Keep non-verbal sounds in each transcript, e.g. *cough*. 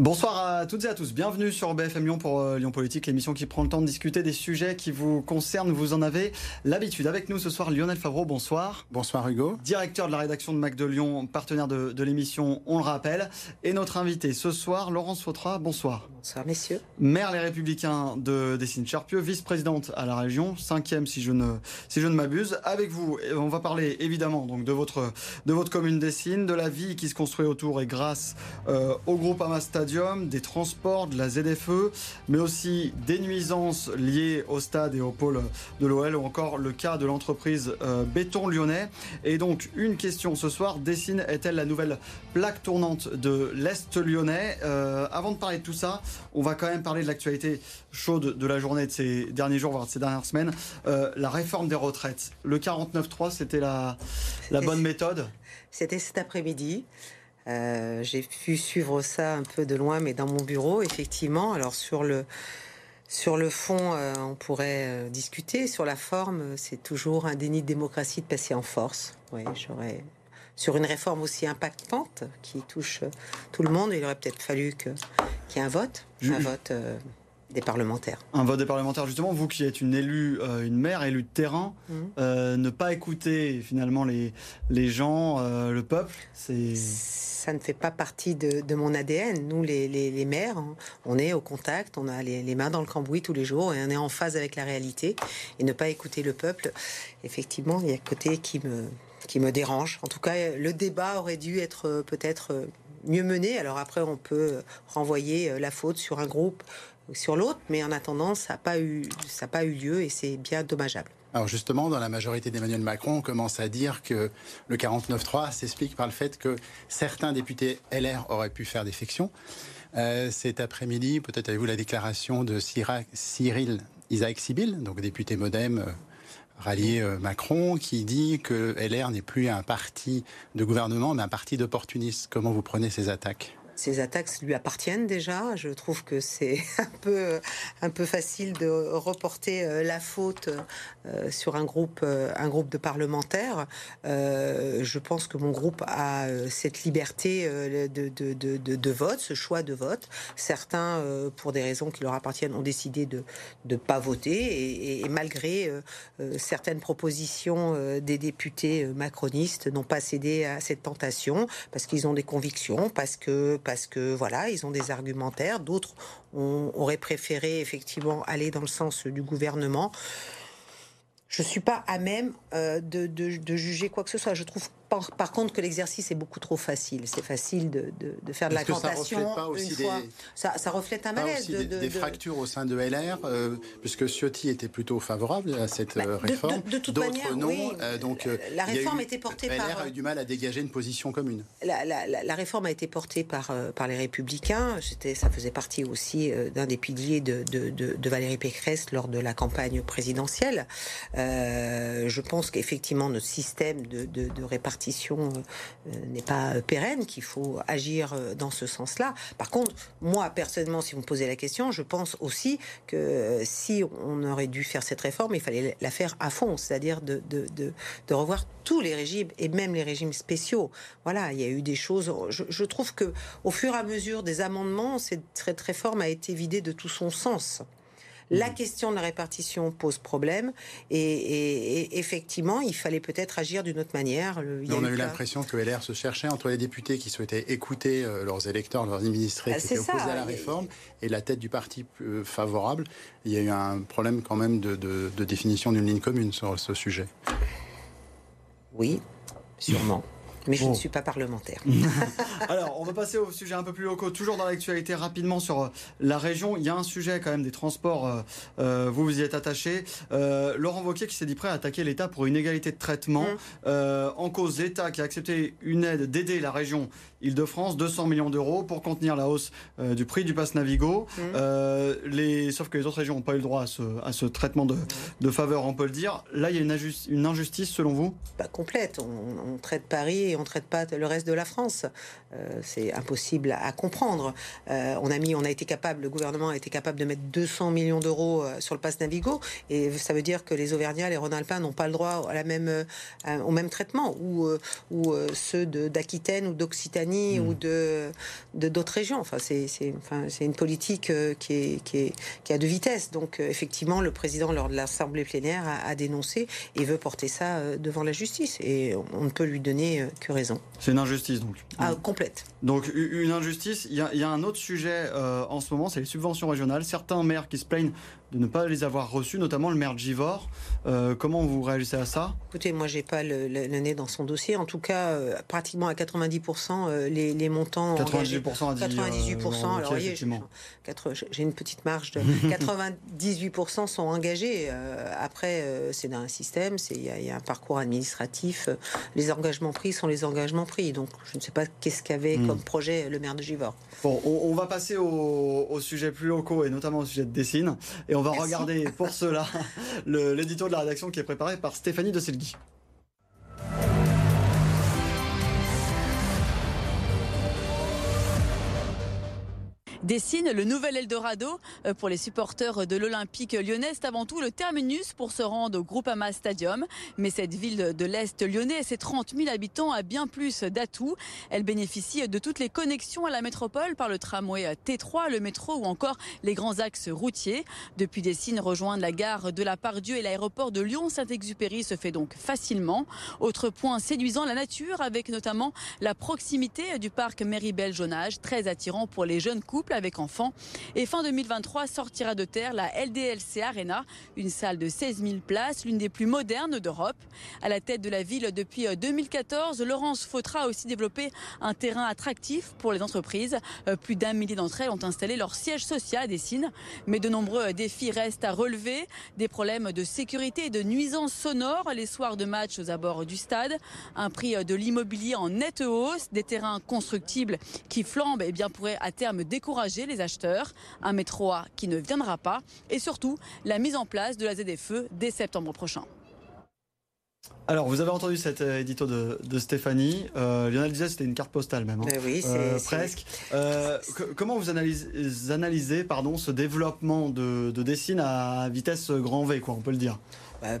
Bonsoir à toutes et à tous. Bienvenue sur BFM Lyon pour euh, Lyon Politique, l'émission qui prend le temps de discuter des sujets qui vous concernent. Vous en avez l'habitude. Avec nous ce soir, Lionel Favreau, bonsoir. Bonsoir Hugo. Directeur de la rédaction de Mac de Lyon, partenaire de, de l'émission, on le rappelle. Et notre invité ce soir, Laurence Fautra, bonsoir. Bonsoir messieurs. Maire Les Républicains de Dessines-Charpieu, vice-présidente à la région, cinquième si je ne, si je ne m'abuse. Avec vous, on va parler évidemment donc de votre, de votre commune Dessines, de la vie qui se construit autour et grâce euh, au groupe Amas Des transports, de la ZFE, mais aussi des nuisances liées au stade et au pôle de l'OL, ou encore le cas de l'entreprise euh, Béton Lyonnais. Et donc, une question ce soir, Dessine est-elle la nouvelle plaque tournante de l'Est lyonnais? Euh, Avant de parler de tout ça, on va quand même parler de l'actualité chaude de la journée de ces derniers jours, voire de ces dernières semaines, euh, la réforme des retraites. Le 49.3, c'était la, la bonne méthode? C'était cet après-midi. Euh, j'ai pu suivre ça un peu de loin, mais dans mon bureau, effectivement. Alors sur le sur le fond, euh, on pourrait euh, discuter. Sur la forme, c'est toujours un déni de démocratie de passer en force. Oui, j'aurais sur une réforme aussi impactante qui touche tout le monde, il aurait peut-être fallu qu'il y ait un vote, un vote des parlementaires. Un vote des parlementaires, justement, vous qui êtes une élue, euh, une maire, élue de terrain, mmh. euh, ne pas écouter finalement les, les gens, euh, le peuple, c'est... Ça ne fait pas partie de, de mon ADN. Nous, les, les, les, maires, on est au contact, on a les, les, mains dans le cambouis tous les jours et on est en phase avec la réalité. Et ne pas écouter le peuple, effectivement, il y a un côté qui me, qui me dérange. En tout cas, le débat aurait dû être peut-être mieux mené. Alors après, on peut renvoyer la faute sur un groupe sur l'autre, mais en attendant, ça n'a pas, eu, pas eu lieu et c'est bien dommageable. Alors justement, dans la majorité d'Emmanuel Macron, on commence à dire que le 49-3 s'explique par le fait que certains députés LR auraient pu faire défection. Euh, cet après-midi, peut-être avez-vous la déclaration de Cyril Isaac Sibyl, donc député modem euh, rallié euh, Macron, qui dit que LR n'est plus un parti de gouvernement, mais un parti d'opportunistes. Comment vous prenez ces attaques? Ces attaques lui appartiennent déjà. Je trouve que c'est *laughs* un peu, un peu facile de reporter euh, la faute euh, sur un groupe, euh, un groupe de parlementaires. Je pense que mon groupe a cette liberté de, de, de, de vote, ce choix de vote. Certains, pour des raisons qui leur appartiennent, ont décidé de ne pas voter. Et, et, malgré certaines propositions des députés macronistes, n'ont pas cédé à cette tentation parce qu'ils ont des convictions, parce que parce que voilà, ils ont des argumentaires. D'autres auraient préféré effectivement aller dans le sens du gouvernement. Je suis pas à même euh, de, de, juger quoi que ce soit. Je trouve par, contre que l'exercice est beaucoup trop facile. C'est facile de, de, faire de la tentation. Ça reflète pas des, ça, ça, reflète un malaise. Des, des, fractures au sein de LR, euh, puisque Ciotti était plutôt favorable à cette bah, euh, réforme. De, toute manière, non. Oui, euh, donc, la réforme a, été portée LR par. LR a eu du mal à dégager une position commune. La, la, la réforme a été portée par, par les Républicains. Ça faisait partie aussi d'un des piliers de, de, Valérie Pécresse lors de la campagne présidentielle. je pense qu'effectivement, notre système de répartition euh, n'est pas pérenne, qu'il faut agir euh, dans ce sens-là. Par contre, moi, personnellement, si vous me posez la question, je pense aussi que euh, si on aurait dû faire cette réforme, il fallait la faire à fond, c'est-à-dire de, revoir tous les régimes et même les régimes spéciaux. Voilà, il y a eu des choses. Je trouve que au fur et à mesure des amendements, cette réforme a été vidée de tout son sens. La mm. question de la répartition pose problème et, effectivement, il fallait peut-être agir d'une autre manière. on a eu, l'impression que LR se cherchait entre les députés qui souhaitaient écouter euh, leurs électeurs, leurs administrés ah, qui étaient opposés à la réforme et la tête du parti euh, favorable. Il y a eu un problème quand même de, de définition d'une ligne commune sur ce sujet. Oui, sûrement mais je ne suis pas parlementaire. *laughs* Alors, on va passer au sujet un peu plus locaux, toujours dans l'actualité, rapidement sur euh, la région. Il y a un sujet quand même des transports, euh, euh, vous vous y êtes attaché. Laurent Wauquiez qui s'est dit prêt à attaquer l'État pour une égalité de traitement. Mmh. en cause, l'État qui a accepté une aide d'aider la région Île-de-France, 200 millions d'euros pour contenir la hausse du prix du pass Navigo. Mmh. les, sauf que les autres régions n'ont pas eu le droit à ce, à ce traitement de, de, faveur, on peut le dire. Là, il y a une, une injustice selon vous? Pas complète. On, on traite Paris on ne traite pas le reste de la France. Euh, c'est impossible à comprendre. Euh, on a mis, on a été capable, le gouvernement a été capable de mettre 200 millions d'euros euh, sur le pass Navigo, et ça veut dire que les Auvergnats, les Rhône-Alpins n'ont pas le droit à la même, au même traitement, ou, ou ceux d'Aquitaine ou d'Occitanie Occitanie ou de d'autres régions. Enfin, c'est enfin, une politique qui, est, qui, est, qui a deux vitesses. Donc, effectivement, le président, lors de l'Assemblée plénière, a, a, dénoncé et veut porter ça devant la justice. Et on ne peut lui donner que raison. C'est une injustice, donc. Ah, complète. Donc, une injustice. Il y y a un autre sujet en ce moment, c'est les subventions régionales. Certains maires qui se plaignent de ne pas les avoir reçus, notamment le maire de Givor. Euh, comment vous réagissez à ça? Écoutez, moi, j'ai pas le, nez dans son dossier. En tout cas, euh, pratiquement à 90%, euh, les, les, montants. 98% à 98%. alors, voyez, j'ai une petite marge de *laughs* 98% sont engagés. après, c'est dans un système, il y, y, a un parcours administratif. Les engagements pris sont les engagements pris. Donc, je ne sais pas qu'est-ce qu'avait hmm. comme projet le maire de Givor. Bon, on, va passer aux au sujets plus locaux et notamment au sujet de Dessine. Et on va regarder pour cela l'édito de la rédaction qui est préparé par Stéphanie de Selgui. Dessine le nouvel Eldorado euh, pour les supporters de l'Olympique lyonnais. C'est avant tout le terminus pour se rendre au Groupama Stadium. Mais cette ville de l'Est lyonnais ses 30 000 habitants a bien plus d'atouts. Elle bénéficie de toutes les connexions à la métropole par le tramway T3, le métro ou encore les grands axes routiers. Depuis Dessine, rejoindre la gare de la Pardieu et l'aéroport de Lyon-Saint-Exupéry se fait donc facilement. Autre point séduisant, la nature avec notamment la proximité du parc Méribel-Jonage, très attirant pour les jeunes couples avec enfants. Et fin 2023 sortira de terre la LDLC Arena, une salle de 16 000 places, l'une des plus modernes d'Europe. À la tête de la ville depuis 2014, Laurence Fautra a aussi développé un terrain attractif pour les entreprises. Euh, plus d'un millier d'entre elles ont installé leur siège social à Dessine. Mais de nombreux défis restent à relever. Des problèmes de sécurité et de nuisances sonores les soirs de match aux abords du stade. Un prix de l'immobilier en nette hausse. Des terrains constructibles qui flambent et eh bien, pourraient à terme décourager les acheteurs, un métro A qui ne viendra pas et surtout la mise en place de la ZFE dès septembre prochain. Alors, vous avez entendu cet euh, édito de, Stéphanie. Euh, Lionel disait que c'était une carte postale même. Hein. Ben oui, euh, presque. comment vous analysez, analysez pardon, ce développement de, de Dessine à vitesse grand V, quoi, on peut le dire?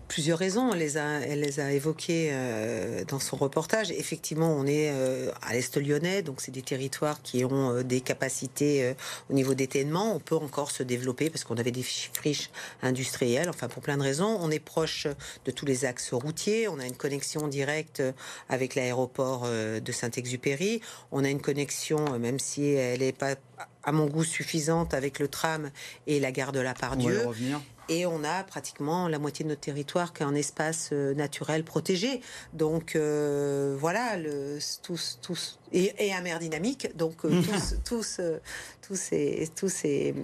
Plusieurs raisons. Elle les a, évoquées euh, dans son reportage. Effectivement, on est euh, à l'est lyonnais, donc c'est des territoires qui ont euh, des capacités au niveau d'étainement. On peut encore se développer parce qu'on avait des friches industrielles. Enfin, pour plein de raisons, on est proche de tous les axes routiers. On a une connexion directe avec l'aéroport de Saint-Exupéry. On a une connexion, même si elle n'est pas à mon goût suffisante avec le tram et la gare de la Pardieu. Et on a pratiquement la moitié de notre territoire qui est un espace euh, naturel protégé. Donc euh, voilà, le, tous, tous, et, et, dynamique. Donc euh, tous, *laughs* tous, tous, ces, tous ces,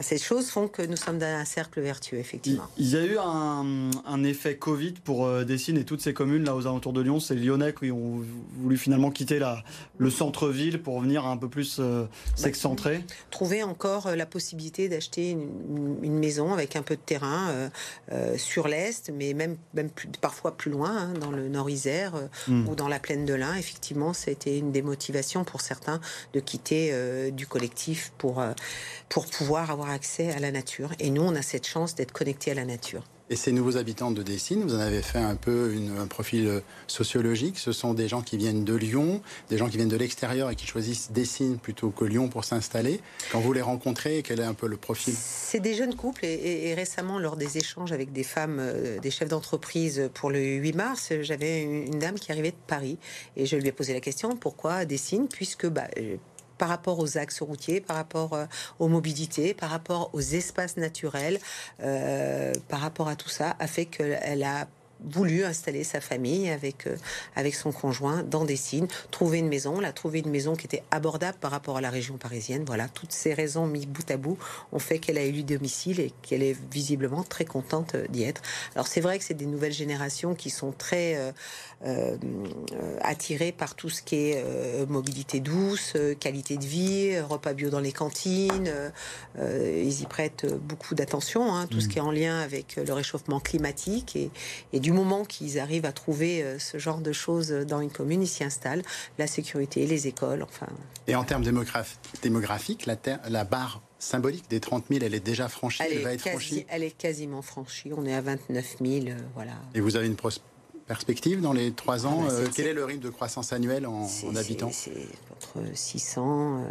ces, choses font que nous sommes dans un cercle vertueux, effectivement. Il y a eu un, un effet Covid pour Dessine et toutes ces communes là aux alentours de Lyon. C'est Lyonnais qui ont voulu finalement quitter la, le centre-ville pour venir un peu plus s'excentrer. Trouver encore la possibilité d'acheter une, une, maison avec un peu de terrain euh, euh, sur l'est, mais même, même parfois plus loin, hein, dans le Nord-Isère euh, hmm. ou dans la plaine de l'Ain. Effectivement, c'était une des motivations pour certains de quitter du collectif pour, pour pouvoir avoir accès à la nature. Et nous, on a cette chance d'être connectés à la nature. Et ces nouveaux habitants de Dessine, vous en avez fait un peu un profil sociologique. Ce sont des gens qui viennent de Lyon, des gens qui viennent de l'extérieur et qui choisissent Dessine plutôt que Lyon pour s'installer. Quand vous les rencontrez, quel est un peu le profil? C'est des jeunes couples et, récemment, lors des échanges avec des femmes, euh, des chefs d'entreprise pour le 8 mars, j'avais une, dame qui arrivait de Paris et je lui ai posé la question pourquoi Dessine Puisque bah, par rapport aux axes routiers, par rapport euh, aux mobilités, par rapport aux espaces naturels, euh, par rapport à tout ça, a fait qu'elle a voulu installer sa famille avec, euh, avec son conjoint dans des signes, trouver une maison. Elle a trouvé une maison qui était abordable par rapport à la région parisienne. Voilà, toutes ces raisons mises bout à bout ont fait qu'elle a élu domicile et qu'elle est visiblement très contente d'y être. Alors c'est vrai que c'est des nouvelles générations qui sont très euh, euh, attirées par tout ce qui est mobilité douce, qualité de vie, repas bio dans les cantines. ils y prêtent beaucoup d'attention, hein, tout ce mmh. qui est en lien avec le réchauffement climatique et, et du moment qu'ils arrivent à trouver euh, ce genre de choses dans une commune, ils s'y installent. La sécurité, les écoles, enfin. Et en termes démographiques, la, la barre symbolique des 30 000, elle est déjà franchie, elle, va être franchie? Elle est quasiment franchie. On est à 29 000, euh, voilà. Et vous avez une perspective dans les trois ans ah bah, Quel est le rythme de croissance annuelle en, habitants C'est entre 600,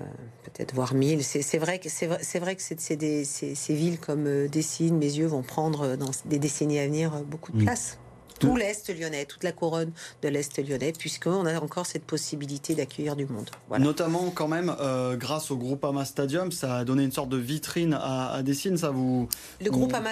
peut-être voire 1000. C'est vrai que c'est vrai, que c'est ces villes comme Dessines, mes yeux vont prendre dans des décennies à venir beaucoup de mm. place tout l'Est lyonnais, toute la couronne de l'Est lyonnais, puisqu'on a encore cette possibilité d'accueillir du monde. Notamment, quand même, euh, grâce au Groupama Stadium, ça a donné une sorte de vitrine à, à Dessine. Ça vous. Le Groupama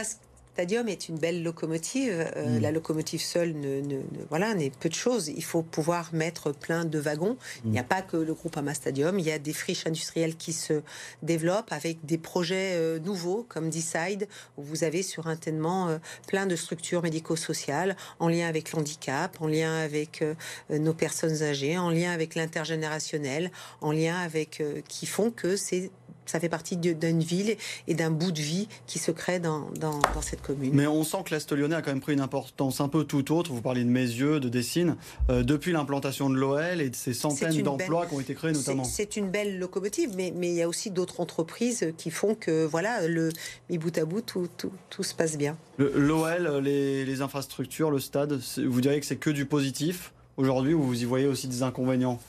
Stadium est une belle locomotive. Euh, mm. La locomotive seule ne, voilà, n'est peu de choses. Il faut pouvoir mettre plein de wagons. Il n'y a mm. pas que le groupe Ama Stadium. Il y a des friches industrielles qui se développent avec des projets euh, nouveaux comme Decide, où vous avez sur un tellement euh, plein de structures médico-sociales en lien avec l'handicap, en lien avec nos personnes âgées, en lien avec l'intergénérationnel, en lien avec qui font que c'est ça fait partie d'une ville et d'un bout de vie qui se crée dans, dans, cette commune. Mais on sent que l'Est lyonnais a quand même pris une importance un peu tout autre. Vous parlez de Mézieux, de Dessines, euh, depuis l'implantation de l'OL et de ces centaines d'emplois qui ont été créés notamment. C'est une belle locomotive, mais, mais il y a aussi d'autres entreprises qui font que, voilà, le, mis bout à bout, tout, tout, tout se passe bien. L'OL, les, les infrastructures, le stade, vous diriez que c'est que du positif aujourd'hui ou vous y voyez aussi des inconvénients?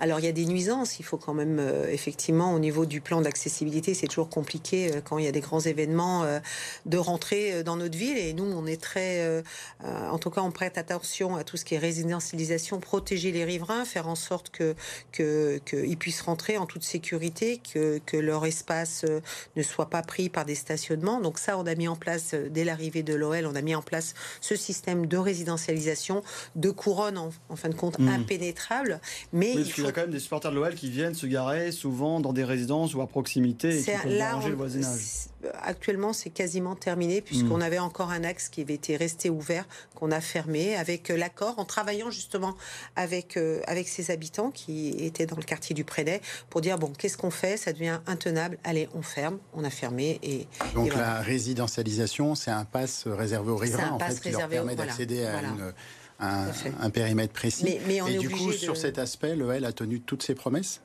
Alors il y a des nuisances, il faut quand même euh, effectivement au niveau du plan d'accessibilité, c'est toujours compliqué euh, quand il y a des grands événements euh, de rentrer dans notre ville et nous on est très, en tout cas on prête attention à tout ce qui est résidentialisation, protéger les riverains, faire en sorte que qu'ils puissent rentrer en toute sécurité, que, que leur espace ne soit pas pris par des stationnements. Donc ça on a mis en place dès l'arrivée de l'OL, on a mis en place ce système de résidentialisation de couronne en, fin de compte mmh. impénétrable, mais y a quand même des supporters de l'OL qui viennent se garer souvent dans des résidences ou à proximité et qui peuvent déranger le voisinage. Actuellement, c'est quasiment terminé puisqu'on hmm. avait encore un axe qui avait été resté ouvert, qu'on a fermé avec euh, l'accord, en travaillant justement avec, euh, avec ses habitants qui étaient dans le quartier du Prédet pour dire bon, qu'est-ce qu'on fait? Ça devient intenable. Allez, on ferme. On a fermé et donc la résidentialisation, c'est un passe réservé aux riverains en fait, qui leur permet d'accéder à une un, périmètre précis. Mais, et du coup, sur cet aspect, l'OL a tenu toutes ses promesses?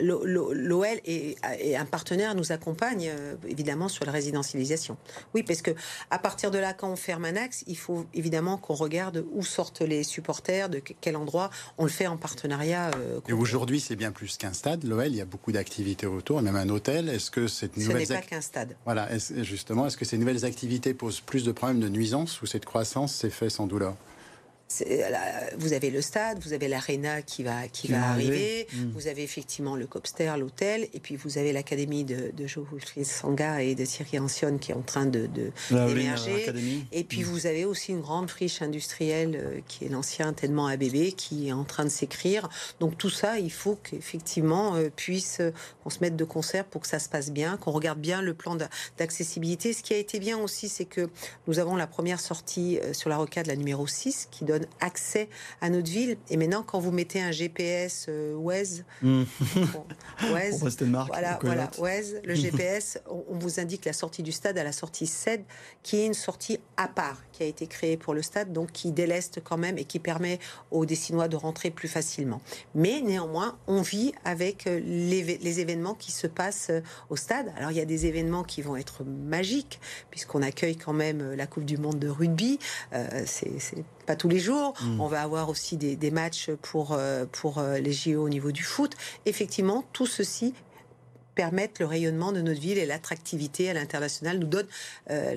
L'OL et, un partenaire nous accompagne euh, évidemment sur la résidentialisation. Oui, parce que à partir de là, quand on ferme un axe, il faut évidemment qu'on regarde où sortent les supporters, de quel endroit. On le fait en partenariat. Euh, et aujourd'hui, c'est bien plus qu'un stade. L'OL, il y a beaucoup d'activités autour, même un hôtel. Est-ce que cette nouvelle Ce n'est pas qu'un stade. Voilà. justement, est-ce que ces nouvelles activités posent plus de problèmes de nuisance ou cette croissance s'est faite sans douleur? Vous avez le stade, vous avez l'aréna qui va, qui, va arriver, mm. vous avez effectivement le Copster, l'hôtel, et puis vous avez l'académie de, de Joe Sanga et de Thierry Ancione qui est en train de, d'émerger. Et puis mm. vous avez aussi une grande friche industrielle euh, qui est l'ancien tellement ABB qui est en train de s'écrire. Donc tout ça, il faut qu'effectivement euh, puisse euh, qu'on se mette de concert pour que ça se passe bien, qu'on regarde bien le plan d'accessibilité. Ce qui a été bien aussi, c'est que nous avons la première sortie sur la rocade, la numéro 6, qui donne accès à notre ville. Et maintenant, quand vous mettez un GPS euh, Waze, *laughs* voilà, voilà, Waze, le *laughs* GPS, on, vous indique la sortie du stade à la sortie 7, qui est une sortie à part, qui a été créée pour le stade, donc qui déleste quand même et qui permet aux Dessinois de rentrer plus facilement. Mais néanmoins, on vit avec euh, les, les événements qui se passent euh, au stade. Alors, il y a des événements qui vont être magiques, puisqu'on accueille quand même euh, la Coupe du Monde de rugby. c'est pas tous les jours. Hmm. On va avoir aussi des, des matchs pour, euh, pour euh, les JO au niveau du foot. Effectivement, tout ceci permettent le rayonnement de notre ville et l'attractivité à l'international nous donne euh,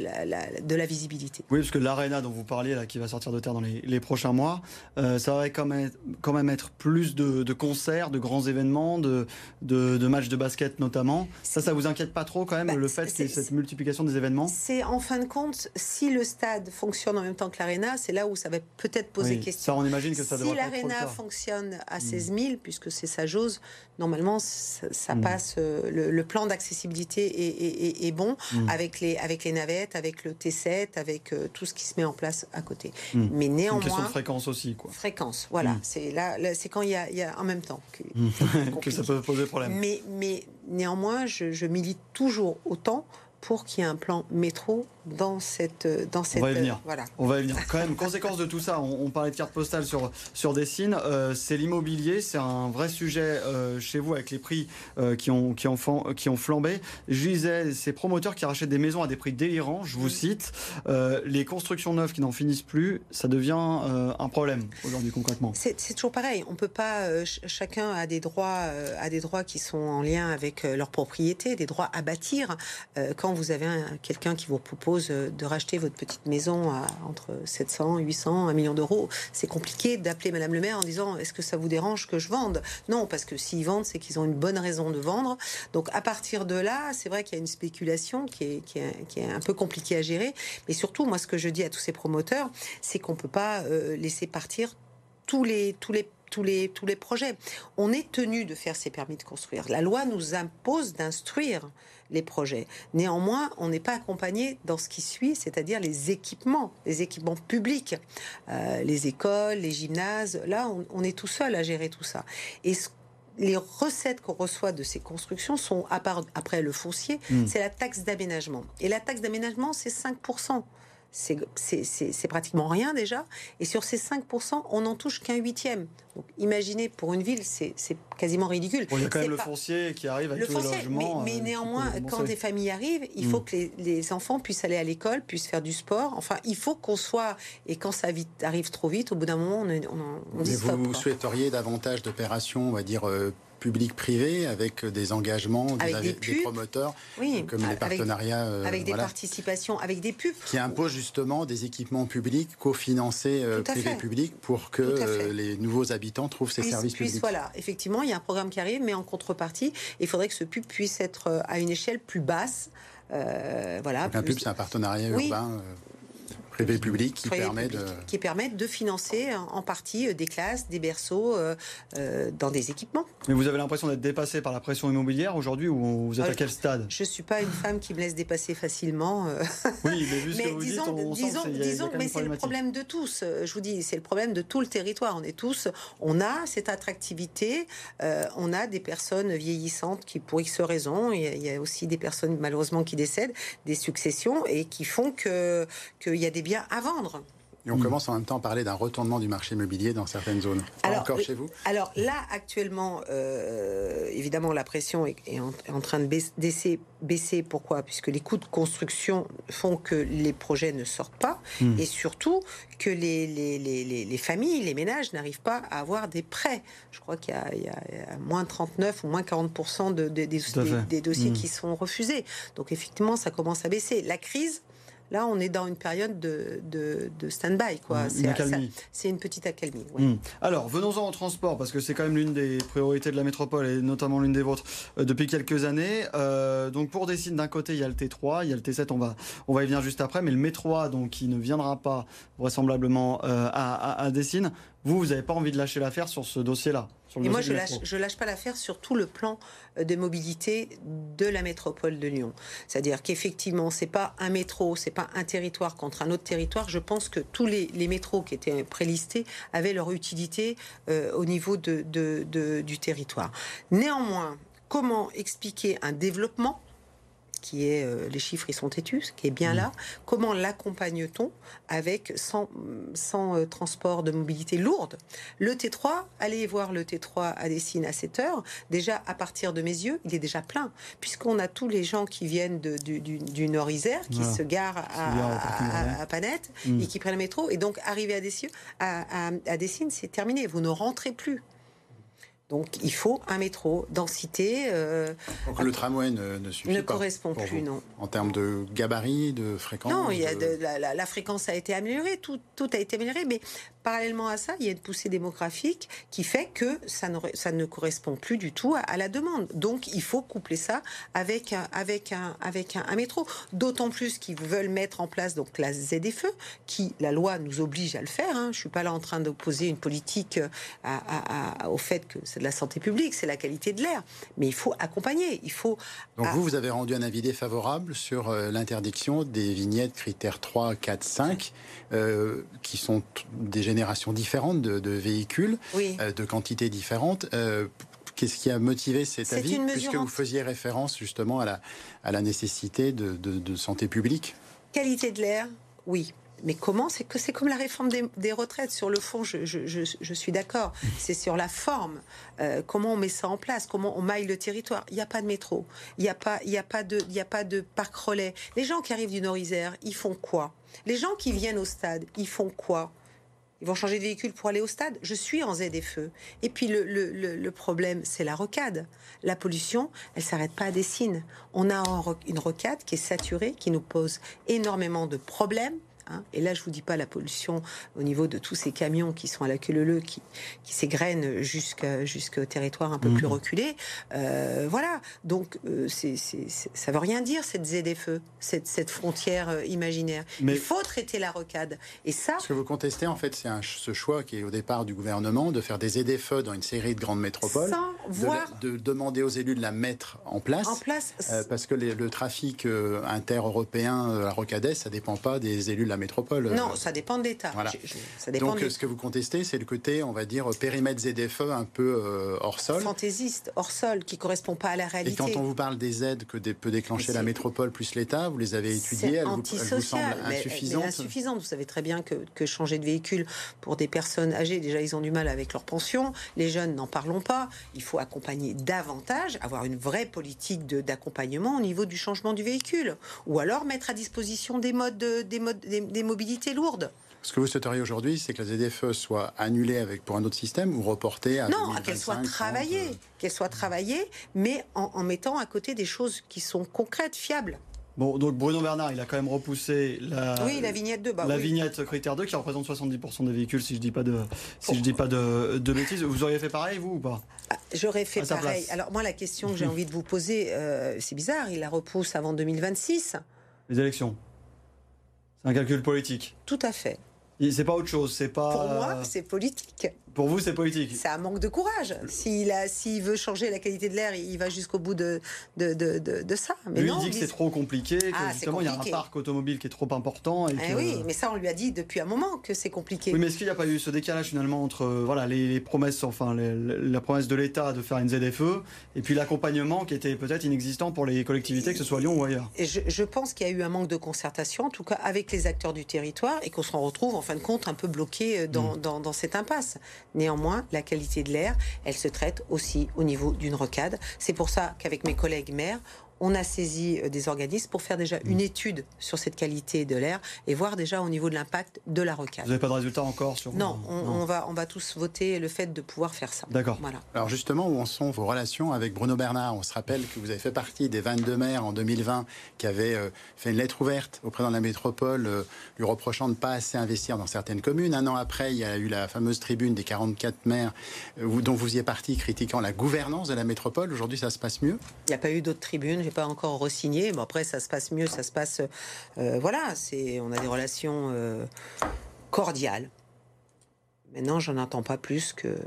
de la visibilité. Oui, parce que l'aréna dont vous parliez, là, qui va sortir de terre dans les, prochains mois, euh, ça va quand même, quand même être plus de, concerts, de grands événements, de, de, matchs de basket notamment. Ça, ça vous inquiète pas trop quand même, bah, le fait ait cette multiplication des événements? C'est en fin de compte, si le stade fonctionne en même temps que l'aréna, c'est là où ça va peut-être poser question. Ça, on imagine que ça Si l'aréna fonctionne à 16 hmm. 000, puisque c'est sa jose, normalement, ça, hmm. passe. Euh, le, plan d'accessibilité est, bon mm. avec, les, avec les navettes, avec le T7, avec euh, tout ce qui se met en place à côté. Mm. Mais néanmoins. Une question de fréquence aussi, quoi. Fréquence, voilà. Mm. C'est là, c'est quand il y, a, il y, a, en même temps que, *laughs* que ça peut poser problème. Mais, mais néanmoins, je, je milite toujours autant pour qu'il y ait un plan métro dans cette, dans cette. On va y venir. Voilà. On va y venir. Quand même, conséquence de tout ça, on, parlait de carte postale sur sur Dessine. Euh, c'est l'immobilier, c'est un vrai sujet euh, chez vous avec les prix euh, qui ont qui ont qui ont flambé. Je disais, ces promoteurs qui rachètent des maisons à des prix délirants. Je vous cite, les constructions neuves qui n'en finissent plus, ça devient un problème aujourd'hui concrètement. C'est toujours pareil. On peut pas. chacun a des droits, a des droits qui sont en lien avec leur propriété, des droits à bâtir. quand vous avez quelqu'un qui vous propose de racheter votre petite maison à entre 700, 800, 1 million d'euros, c'est compliqué d'appeler Madame le maire en disant est-ce que ça vous dérange que je vende? Non, parce que s'ils vendent, c'est qu'ils ont une bonne raison de vendre. Donc à partir de là, c'est vrai qu'il y a une spéculation qui est, qui, est, un peu compliquée à gérer. Mais surtout, moi, ce que je dis à tous ces promoteurs, c'est qu'on ne peut pas euh, laisser partir tous les, tous les tous les, tous les projets. On est tenu de faire ces permis de construire. La loi nous impose d'instruire les projets. Néanmoins, on n'est pas accompagné dans ce qui suit, c'est-à-dire les équipements, les équipements publics, euh, les écoles, les gymnases. Là, on, est tout seul à gérer tout ça. Et les recettes qu'on reçoit de ces constructions sont, à part, après le foncier, hmm. c'est la taxe d'aménagement. Et la taxe d'aménagement, c'est 5% c'est pratiquement rien déjà. Et sur ces 5%, on n'en touche qu'un huitième. Donc imaginez, pour une ville, c'est quasiment ridicule. il y a quand même le foncier qui arrive avec le tous foncier, Mais, euh, néanmoins, quand des familles arrivent, il faut mm. que les, enfants puissent aller à l'école, puissent faire du sport. Enfin, il faut qu'on soit... Et quand ça arrive trop vite, au bout d'un moment, on, on, on dit mais Vous souhaiteriez davantage d'opérations, on va dire... Euh, public-privé avec des engagements des, promoteurs, comme les partenariats. Euh, avec des participations, avec des pubs. Qui imposent justement des équipements publics cofinancés euh, privé-public pour que euh, les nouveaux habitants trouvent ces services publics. Voilà, effectivement, il y a un programme qui arrive, mais en contrepartie, il faudrait que ce pub puisse être à une échelle plus basse. voilà. un pub, c'est un partenariat urbain public qui permet de... qui permettent de financer en partie euh, des classes, des berceaux euh, euh, dans des équipements. Mais vous avez l'impression d'être dépassé par la pression immobilière aujourd'hui ou vous êtes à quel stade? Je suis pas une femme qui me laisse dépasser facilement. Oui, mais vu ce que *laughs* vous disons, dites, on disons, sent disons, mais c'est le problème de tous. Je vous dis, c'est le problème de tout le territoire. On est tous, on a cette attractivité, on a des personnes vieillissantes qui, pour X raisons, il y a aussi des personnes malheureusement qui décèdent, des successions et qui font que qu'il y a des à vendre. Et on commence en même temps à parler d'un retournement du marché immobilier dans certaines zones. alors, encore chez vous Alors là, actuellement, euh, évidemment, la pression est, en, train de baisser, baisser. Pourquoi? Puisque les coûts de construction font que les projets ne sortent pas. Hmm. Et surtout que les, les, les, les, familles, les ménages n'arrivent pas à avoir des prêts. Je crois qu'il y, y, a moins 39 ou moins 40% de, des, des, dossiers hmm. qui sont refusés. Donc effectivement, ça commence à baisser. La crise Là, on est dans une période de, de, stand-by. Quoi. C'est, une petite accalmie. Hmm. Alors, venons-en au transport, parce que c'est quand même l'une des priorités de la métropole, et notamment l'une des vôtres, euh, depuis quelques années. Euh, donc, pour Dessine, d'un côté, il y a le T3, il y a le T7, on va, on va y venir juste après, mais le métro A, donc, qui ne viendra pas vraisemblablement euh, à, à, à Dessine, vous, vous n'avez pas envie de lâcher l'affaire sur ce dossier-là? Et moi, je lâche, je lâche pas l'affaire sur tout le plan euh, de mobilité de la métropole de Lyon. C'est-à-dire qu'effectivement, c'est pas un métro, c'est pas un territoire contre un autre territoire. Je pense que tous les, métros qui étaient prélistés avaient leur utilité euh, au niveau de, du territoire. Néanmoins, comment expliquer un développement qui est euh, les chiffres ils sont têtus, qui est bien mmh. là. Comment l'accompagne-t-on avec sans, sans euh, transport de mobilité lourde Le T3, allez voir le T3 à Dessine à 7 heures. Déjà à partir de mes yeux, il est déjà plein, puisqu'on a tous les gens qui viennent de, du, du, Nord-Isère, qui se garent à, à, Panette mmh. et qui prennent le métro. Et donc arriver à Dessine, à, à Dessine, c'est terminé. Vous ne rentrez plus. Donc il faut un métro densité. Euh, Donc le tramway ne, ne suffit ne correspond plus, non. En termes de gabarit, de fréquence. Non, il y a de, la, fréquence a été améliorée, tout, tout, a été amélioré, mais parallèlement à ça, il y a une poussée démographique qui fait que ça ne, ça ne correspond plus du tout à, la demande. Donc il faut coupler ça avec un, avec un, avec un, métro. D'autant plus qu'ils veulent mettre en place donc la ZFE, qui la loi nous oblige à le faire. Hein. Je suis pas là en train d'opposer une politique à, au fait que de la santé publique, c'est la qualité de l'air. Mais il faut accompagner. Il faut. Donc vous, vous avez rendu un avis défavorable sur euh, l'interdiction des vignettes critères 3, 4, 5, qui sont des générations différentes de, véhicules, euh, de quantités différentes. Euh, qu'est-ce qui a motivé cet avis, puisque vous faisiez référence justement à la, à la nécessité de, de santé publique? Qualité de l'air, oui. Mais comment? C'est que c'est comme la réforme des, retraites. Sur le fond, je, suis d'accord. C'est sur la forme. Euh, comment on met ça en place Comment on maille le territoire Il n'y a pas de métro. Il n'y a pas, il y a pas de, il y a pas de parc relais. Les gens qui arrivent du Nord-Isère, ils font quoi? Les gens qui viennent au stade, ils font quoi? Ils vont changer de véhicule pour aller au stade. Je suis en ZFE. Et puis le, le, problème, c'est la rocade. La pollution, elle s'arrête pas à des signes. On a une rocade qui est saturée, qui nous pose énormément de problèmes Hein. Et là, je vous dis pas la pollution au niveau de tous ces camions qui sont à la queue leu qui, qui s'égrènent jusqu'au territoire un peu plus mmh. reculé. Euh, voilà. Donc, euh, c'est, ça veut rien dire cette ZFE, cette, cette frontière euh, imaginaire. Mais Il faut traiter la rocade. Et ça. Ce que vous contestez, en fait, c'est ce choix qui est au départ du gouvernement de faire des ZFE dans une série de grandes métropoles. Sans voir... de, demander aux élus de la mettre en place. En place. parce que le trafic inter-européen à Rocades, ça dépend pas des élus de la métropole. Non, ça dépend de l'État. Donc, ce que vous contestez, c'est le côté, on va dire, périmètre ZFE un peu euh, hors sol. Fantaisiste, hors sol, qui correspond pas à la réalité. Et quand on vous parle des aides que peut déclencher la métropole plus l'État, vous les avez étudiées, elles, vous, elles semblent insuffisantes insuffisantes. Vous savez très bien que, que, changer de véhicule pour des personnes âgées, déjà, ils ont du mal avec leur pension. Les jeunes, n'en parlons pas. Il faut accompagner davantage, avoir une vraie politique d'accompagnement au niveau du changement du véhicule. Ou alors mettre à disposition des modes, des modes, des mobilités lourdes. Ce que vous souhaiteriez aujourd'hui, c'est que la ZFE soit annulée avec, pour un autre système ou reportée à Non, qu'elle soit travaillée, euh. qu'elle soit travaillée, mais en, mettant à côté des choses qui sont concrètes, fiables. Bon, donc Bruno Bernard, il a quand même repoussé la, oui, la vignette 2, bah la vignette critère 2 qui représente 70% des véhicules, si je dis pas de, si je dis pas de, de, bêtises. Vous auriez fait pareil, vous ou pas? Ah, J'aurais fait pareil. Alors moi, la question que j'ai *laughs* envie de vous poser, euh, c'est bizarre, il la repousse avant 2026. Les élections. C'est un calcul politique. Tout à fait. C'est pas autre chose, c'est pas. Pour moi, c'est politique. Pour vous, c'est politique. C'est un manque de courage. S'il veut changer la qualité de l'air, il va jusqu'au bout de de, de, de, ça. Mais lui, il dit que c'est trop compliqué, que ah, justement il y a un parc automobile qui est trop important. Et eh oui, mais ça, on lui a dit depuis un moment que c'est compliqué. Oui, mais est-ce qu'il n'y a pas eu ce décalage finalement entre voilà les, promesses, enfin la promesse de l'État de faire une ZFE et puis l'accompagnement qui était peut-être inexistant pour les collectivités, que ce soit Lyon ou ailleurs? Je, je pense qu'il y a eu un manque de concertation, en tout cas avec les acteurs du territoire, et qu'on se retrouve en fin de compte un peu bloqué dans, mm. dans, dans cette impasse. Néanmoins, la qualité de l'air, elle se traite aussi au niveau d'une rocade. C'est pour ça qu'avec mes collègues maires, on a saisi euh, des organismes pour faire déjà mmh. une étude sur cette qualité de l'air et voir déjà au niveau de l'impact de la rocade. Vous n'avez pas de résultat encore sur non, on, va, on va tous voter le fait de pouvoir faire ça. D'accord. Voilà. Alors justement, où en sont vos relations avec Bruno Bernard? On se rappelle que vous avez fait partie des 22 maires en 2020 qui avaient euh, fait une lettre ouverte au président de la métropole euh, lui reprochant de ne pas assez investir dans certaines communes. Un an après, il y a eu la fameuse tribune des 44 maires dont vous y êtes parti critiquant la gouvernance de la métropole. Aujourd'hui, ça se passe mieux? Il n'y a pas eu d'autres tribunes pas encore re-signé. Bon, après, ça se passe mieux, ça se passe. Euh, voilà, c'est, on a des relations euh, cordiales. Maintenant, j'en entends pas plus que,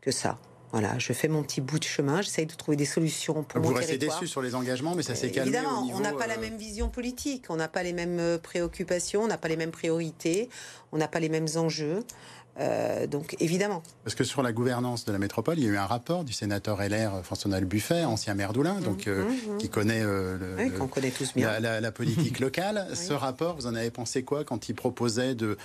que ça. Voilà, je fais mon petit bout de chemin, j'essaye de trouver des solutions pour Vous mon restez déçu sur les engagements, mais ça s'est calmé. Évidemment, on n'a pas la euh, même vision politique, on n'a pas les mêmes préoccupations, on n'a pas les mêmes priorités, on n'a pas les mêmes enjeux. Euh, donc évidemment. Parce que sur la gouvernance de la métropole, il y a eu un rapport du sénateur LR François-Noël Buffet, ancien maire d'Oulin, donc euh, mmh, mmh. qui connaît, euh, connaît tous bien. La, politique *laughs* locale. Ce rapport, vous en avez pensé quoi quand il proposait de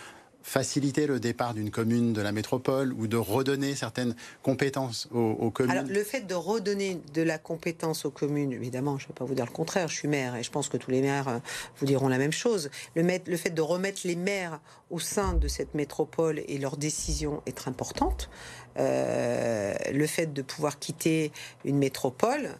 faciliter le départ d'une commune de la métropole ou de redonner certaines compétences aux, communes Alors, le fait de redonner de la compétence aux communes, évidemment, je ne vais pas vous dire le contraire, je suis maire et je pense que tous les maires euh, vous diront la même chose. Le, fait de remettre les maires au sein de cette métropole et leurs décisions est importante. Euh, le fait de pouvoir quitter une métropole,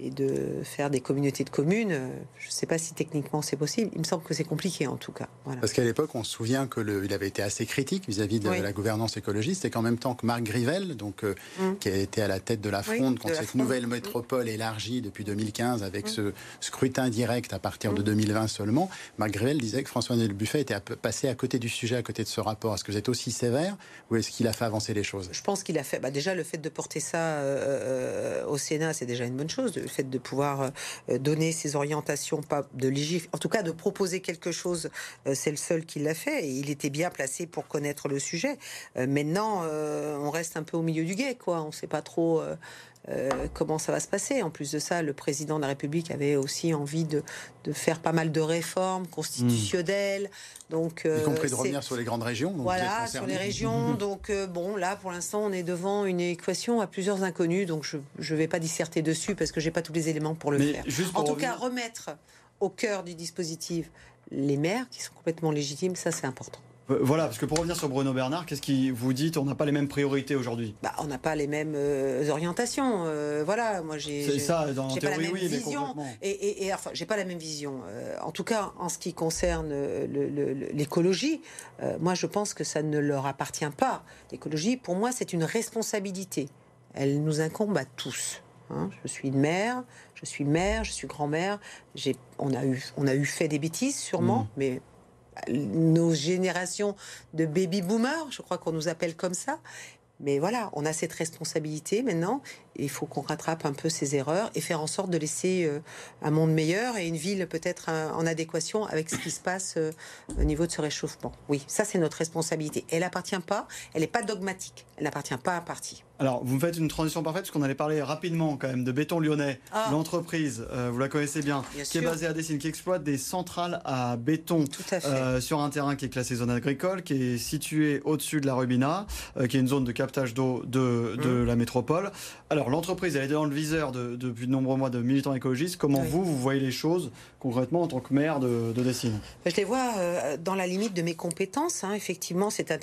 et de faire des communautés de communes. Euh, je ne sais pas si techniquement c'est possible. Il me semble que c'est compliqué en tout cas. Parce qu'à l'époque, on se souvient qu'il avait été assez critique vis-à-vis de la gouvernance écologiste et qu'en même temps que Marc Grivel, donc, euh, mmh. qui a été à la tête de la fronde contre cette nouvelle métropole élargie depuis 2015 avec mmh. ce scrutin direct à partir de 2020 seulement, Marc Grivel disait que François-Noël Buffet était passé à côté du sujet, à côté de ce rapport. Est-ce que vous êtes aussi sévère ou est-ce qu'il a fait avancer les choses? Je pense qu'il a fait. Bah, déjà, le fait de porter ça euh, au Sénat, c'est déjà une bonne chose le fait de pouvoir euh, donner ses orientations, pas de légif, en tout cas de proposer quelque chose, euh, c'est le seul qui l'a fait et il était bien placé pour connaître le sujet. Euh, maintenant, on reste un peu au milieu du guet, quoi. On ne sait pas trop comment ça va se passer? En plus de ça, le président de la République avait aussi envie de, faire pas mal de réformes constitutionnelles. Donc, y compris de revenir sur les grandes régions. voilà, sur les régions. *laughs* donc bon, là, pour l'instant, on est devant une équation à plusieurs inconnus. Donc je ne vais pas disserter dessus parce que j'ai pas tous les éléments pour le faire. en tout cas, remettre au cœur du dispositif les maires qui sont complètement légitimes, ça c'est important. Euh, voilà, parce que pour revenir sur Bruno Bernard, qu'est-ce qui vous dites On n'a pas les mêmes priorités aujourd'hui? Bah, On n'a pas les mêmes euh, orientations. Euh, voilà, moi j'ai. C'est ça, dans pas la même oui, vision. et, et, enfin, j'ai pas la même vision. en tout cas, en ce qui concerne l'écologie, moi je pense que ça ne leur appartient pas. L'écologie, pour moi, c'est une responsabilité. Elle nous incombe à tous. Hein. Je suis mère, je suis mère, je suis grand-mère. On a eu, on a eu fait des bêtises sûrement, mmh. mais nos générations de baby boomers, je crois qu'on nous appelle comme ça. Mais voilà, on a cette responsabilité maintenant. il faut qu'on rattrape un peu ces erreurs et faire en sorte de laisser euh, un monde meilleur et une ville peut-être en adéquation avec ce qui se passe euh, au niveau de ce réchauffement. Oui, ça c'est notre responsabilité. Elle n'appartient pas, elle n'est pas dogmatique, elle n'appartient pas à un parti. Alors, vous me faites une transition parfaite parce qu'on allait parler rapidement quand même de Béton Lyonnais, ah. l'entreprise, euh, vous la connaissez bien, qui est basée à Dessine, qui exploite des centrales à béton euh, sur un terrain qui est classé zone agricole, qui est situé au-dessus de la Rubina, euh, qui est une zone de captage d'eau de, mmh. la métropole. Alors, l'entreprise, elle est dans le viseur depuis de nombreux mois de militants écologistes. Comment vous, vous voyez les choses concrètement en tant que maire de, de Dessine Je les vois dans la limite de mes compétences. Hein. Effectivement, c'est un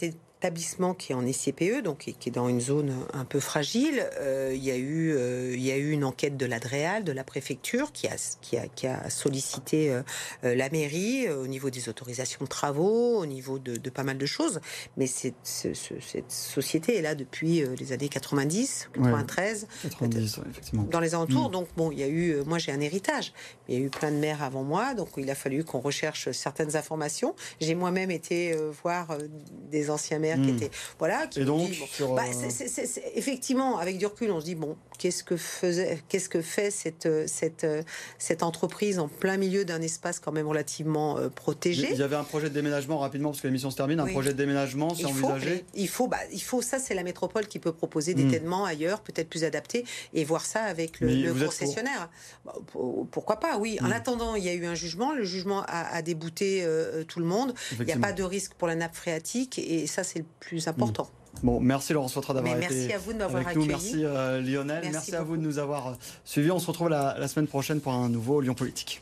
établissement qui est en SCPE, donc qui est dans une zone un peu fragile. Euh, il, y a eu, euh, il y a eu une enquête de l'Adréal, de la préfecture, qui a, qui a, qui a sollicité euh, la mairie au niveau des autorisations de travaux, au niveau de, de pas mal de choses. Mais cette, cette société est là depuis les années 90, 93, 90, effectivement. dans les alentours. Mm. Donc bon, il y a eu, moi j'ai un héritage. Il y a eu plein de maires avant moi, donc il a fallu qu'on recherche certaines informations. J'ai moi-même été voir des anciens maires qui hmm. était voilà. et donc, bah, effectivement, avec du recul, on se dit bon, qu'est-ce que faisait, qu'est-ce que fait cette cette cette entreprise en plein milieu d'un espace quand même relativement euh, protégé? Il y avait un projet de déménagement rapidement parce que l'émission se termine. Un projet de déménagement, c'est envisagé. Il faut, bah, il faut ça, c'est la métropole qui peut proposer des hmm. ailleurs, peut-être plus adaptés, et voir ça avec le, concessionnaire. Bah, pourquoi pas Oui. En hmm. attendant, il y a eu un jugement. Le jugement a, débouté euh, tout le monde. Il n'y a pas de risque pour la nappe phréatique, et ça, c'est plus important. Mm. Bon, merci Laurence Fautra d'avoir été merci à vous de avec accueilli. nous. Merci euh, Lionel. Merci, à vous de nous avoir suivis. On se retrouve la, la semaine prochaine pour un nouveau Lyon Politique.